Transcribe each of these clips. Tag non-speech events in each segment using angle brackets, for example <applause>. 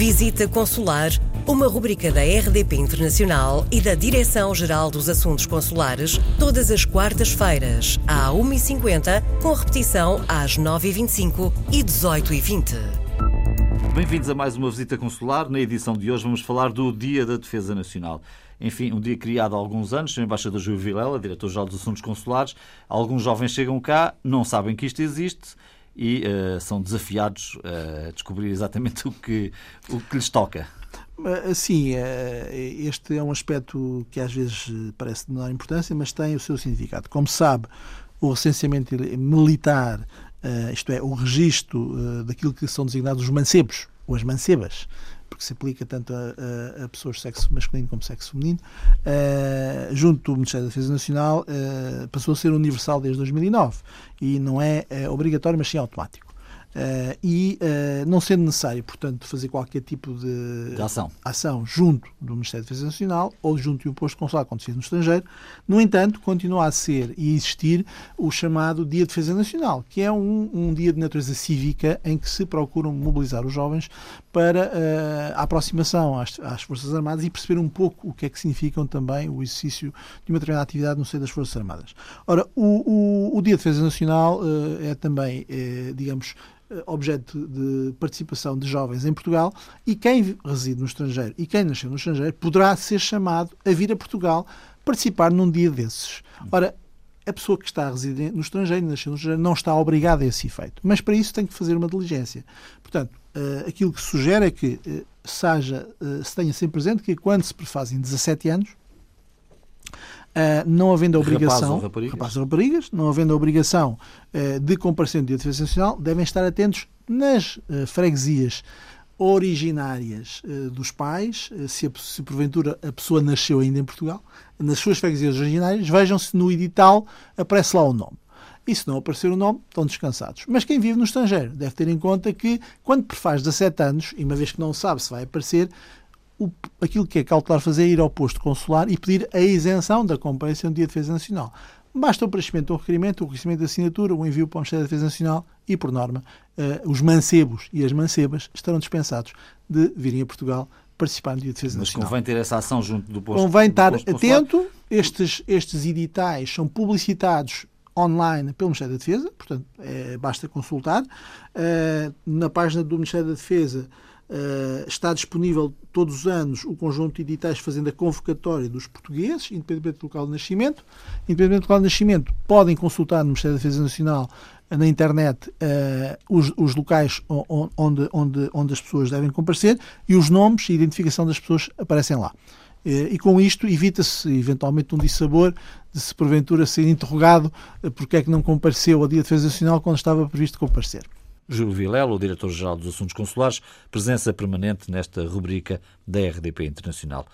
Visita Consular, uma rubrica da RDP Internacional e da Direção-Geral dos Assuntos Consulares, todas as quartas-feiras, à 1h50, com repetição às 9h25 e 18h20. Bem-vindos a mais uma visita consular. Na edição de hoje vamos falar do Dia da Defesa Nacional. Enfim, um dia criado há alguns anos, o embaixador Júlio Vilela, diretor-geral dos Assuntos Consulares. Alguns jovens chegam cá, não sabem que isto existe e uh, são desafiados a descobrir exatamente <laughs> o que, o que lhes toca. Sim, este é um aspecto que às vezes parece de menor importância, mas tem o seu significado. Como sabe, o recenseamento militar, eh, isto é, o registro eh, daquilo que são designados os mancebos, ou as mancebas, porque se aplica tanto a, a, a pessoas de sexo masculino como sexo feminino, uh, junto do Ministério da Defesa Nacional, uh, passou a ser universal desde 2009 e não é uh, obrigatório, mas sim automático. Uh, e uh, não sendo necessário, portanto, fazer qualquer tipo de, de, ação. ação junto do Ministério da Defesa Nacional ou junto de um posto consular quando se no estrangeiro, no entanto, continua a ser e existir o chamado Dia de Defesa Nacional, que é um, um dia de natureza cívica em que se procuram mobilizar os jovens para uh, a aproximação às, às, Forças Armadas e perceber um pouco o que é que significam também o exercício de uma determinada atividade no seio das Forças Armadas. Ora, o, o, o Dia de Defesa Nacional é também, digamos, objeto de participação de jovens em Portugal e quem reside no estrangeiro e quem nasceu no estrangeiro poderá ser chamado a vir a Portugal participar num dia desses. Ora, a pessoa que está a residir no estrangeiro e nasceu no estrangeiro não está obrigada a esse efeito, mas para isso tem que fazer uma diligência. Portanto, uh, aquilo que se sugere é que uh, seja, se tenha sempre presente que quando se prefazem 17 anos, não havendo a obrigação, rapazes ou rapazes ou raparigas não havendo a obrigação uh, de comparecer no dia de defesa nacional, devem estar atentos nas uh, freguesias originárias dos pais, se, a, se porventura a pessoa nasceu ainda em Portugal, nas suas freguesias originárias, vejam se no edital aparece lá o nome. E se não aparecer o nome, estão descansados. Mas quem vive no estrangeiro deve ter em conta que, quando prefaz 17 anos, e uma vez que não sabe se vai aparecer, o, aquilo que é cautelar fazer é ir ao posto consular e pedir a isenção da comparência no Dia de Defesa Nacional. Basta o preenchimento do requerimento, o reconhecimento da assinatura, o envio para o Ministério da Defesa Nacional e, por norma, uh, os mancebos e as mancebas estarão dispensados de virem a Portugal participar no Dia de Defesa Mas Nacional. Mas convém ter essa ação junto do posto Convém estar posto atento. Estes, estes editais são publicitados online pelo Ministério da Defesa, portanto, é, basta consultar. Uh, na página do Ministério da Defesa Uh, está disponível todos os anos o conjunto de editais fazendo a convocatória dos portugueses, independentemente do local de nascimento. Independentemente do local de nascimento, podem consultar no Ministério da Defesa Nacional, uh, na internet, uh, os, os, locais onde, onde, onde as pessoas devem comparecer e os nomes e identificação das pessoas aparecem lá. E com isto evita-se eventualmente um dissabor de se porventura ser interrogado porque é que não compareceu ao Dia de Defesa Nacional quando estava previsto comparecer. Júlio Vilela, o diretor-geral dos Assuntos Consulares, presença permanente nesta rubrica da RDP Internacional.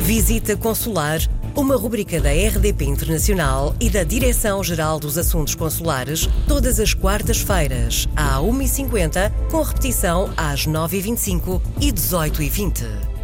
Visita Consular, uma rubrica da RDP Internacional e da Direção-Geral dos Assuntos Consulares, todas as quartas-feiras, à 1h50, com repetição às 9h25 e 18h20.